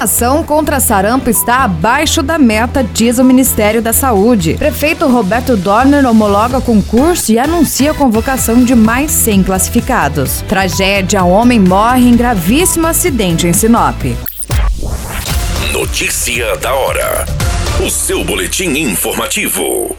Ação contra sarampo está abaixo da meta, diz o Ministério da Saúde. Prefeito Roberto Dorner homologa concurso e anuncia a convocação de mais 100 classificados. Tragédia: homem morre em gravíssimo acidente em Sinop. Notícia da hora. O seu boletim informativo.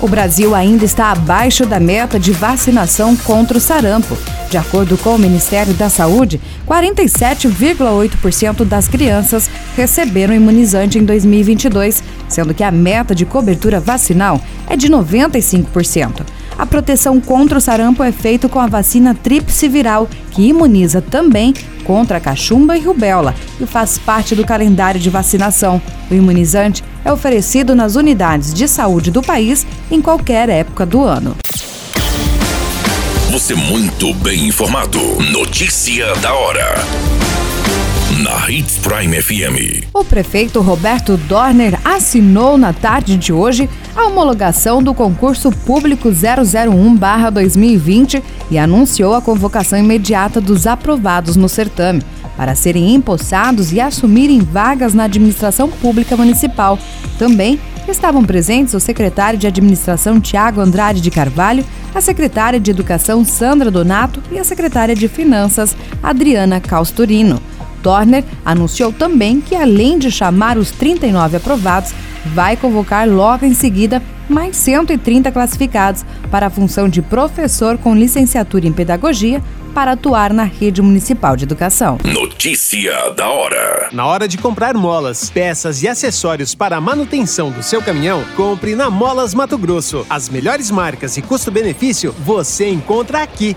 O Brasil ainda está abaixo da meta de vacinação contra o sarampo. De acordo com o Ministério da Saúde, 47,8% das crianças receberam imunizante em 2022, sendo que a meta de cobertura vacinal é de 95%. A proteção contra o sarampo é feita com a vacina tríplice viral, que imuniza também contra a cachumba e rubéola e faz parte do calendário de vacinação. O imunizante é oferecido nas unidades de saúde do país em qualquer época do ano. Você muito bem informado. Notícia da hora. Na Hits Prime FM. O prefeito Roberto Dorner assinou na tarde de hoje a homologação do concurso público 001/2020 e anunciou a convocação imediata dos aprovados no certame para serem empossados e assumirem vagas na administração pública municipal. Também estavam presentes o secretário de Administração Tiago Andrade de Carvalho, a secretária de Educação Sandra Donato e a secretária de Finanças Adriana Causturino. Dorner anunciou também que, além de chamar os 39 aprovados, vai convocar logo em seguida mais 130 classificados para a função de professor com licenciatura em pedagogia para atuar na rede municipal de educação. Notícia da hora. Na hora de comprar molas, peças e acessórios para a manutenção do seu caminhão, compre na Molas Mato Grosso. As melhores marcas e custo-benefício você encontra aqui.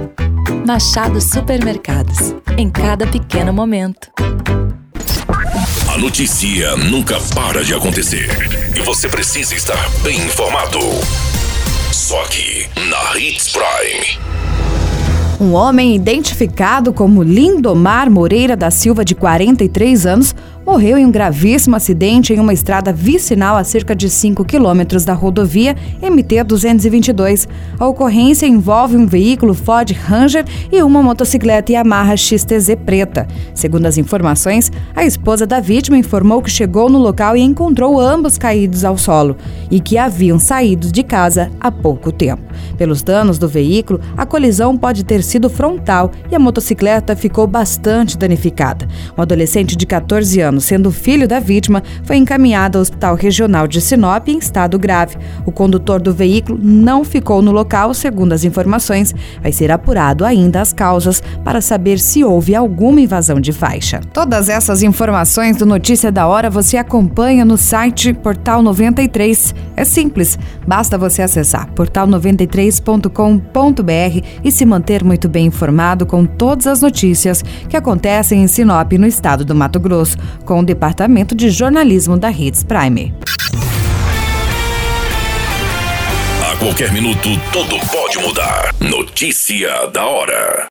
Machado Supermercados. Em cada pequeno momento. A notícia nunca para de acontecer. E você precisa estar bem informado. Só aqui, na Hits Prime. Um homem identificado como Lindomar Moreira da Silva, de 43 anos, morreu em um gravíssimo acidente em uma estrada vicinal a cerca de 5 quilômetros da rodovia MT-222. A ocorrência envolve um veículo Ford Ranger e uma motocicleta Yamaha XTZ preta. Segundo as informações, a esposa da vítima informou que chegou no local e encontrou ambos caídos ao solo e que haviam saído de casa há pouco tempo. Pelos danos do veículo, a colisão pode ter sido frontal e a motocicleta ficou bastante danificada. Um adolescente de 14 anos sendo filho da vítima, foi encaminhado ao Hospital Regional de Sinop em estado grave. O condutor do veículo não ficou no local, segundo as informações. Vai ser apurado ainda as causas para saber se houve alguma invasão de faixa. Todas essas informações do Notícia da Hora você acompanha no site Portal 93. É simples, basta você acessar portal93.com.br e se manter muito bem informado com todas as notícias que acontecem em Sinop, no estado do Mato Grosso com o Departamento de Jornalismo da Hits Prime. A qualquer minuto, tudo pode mudar. Notícia da hora.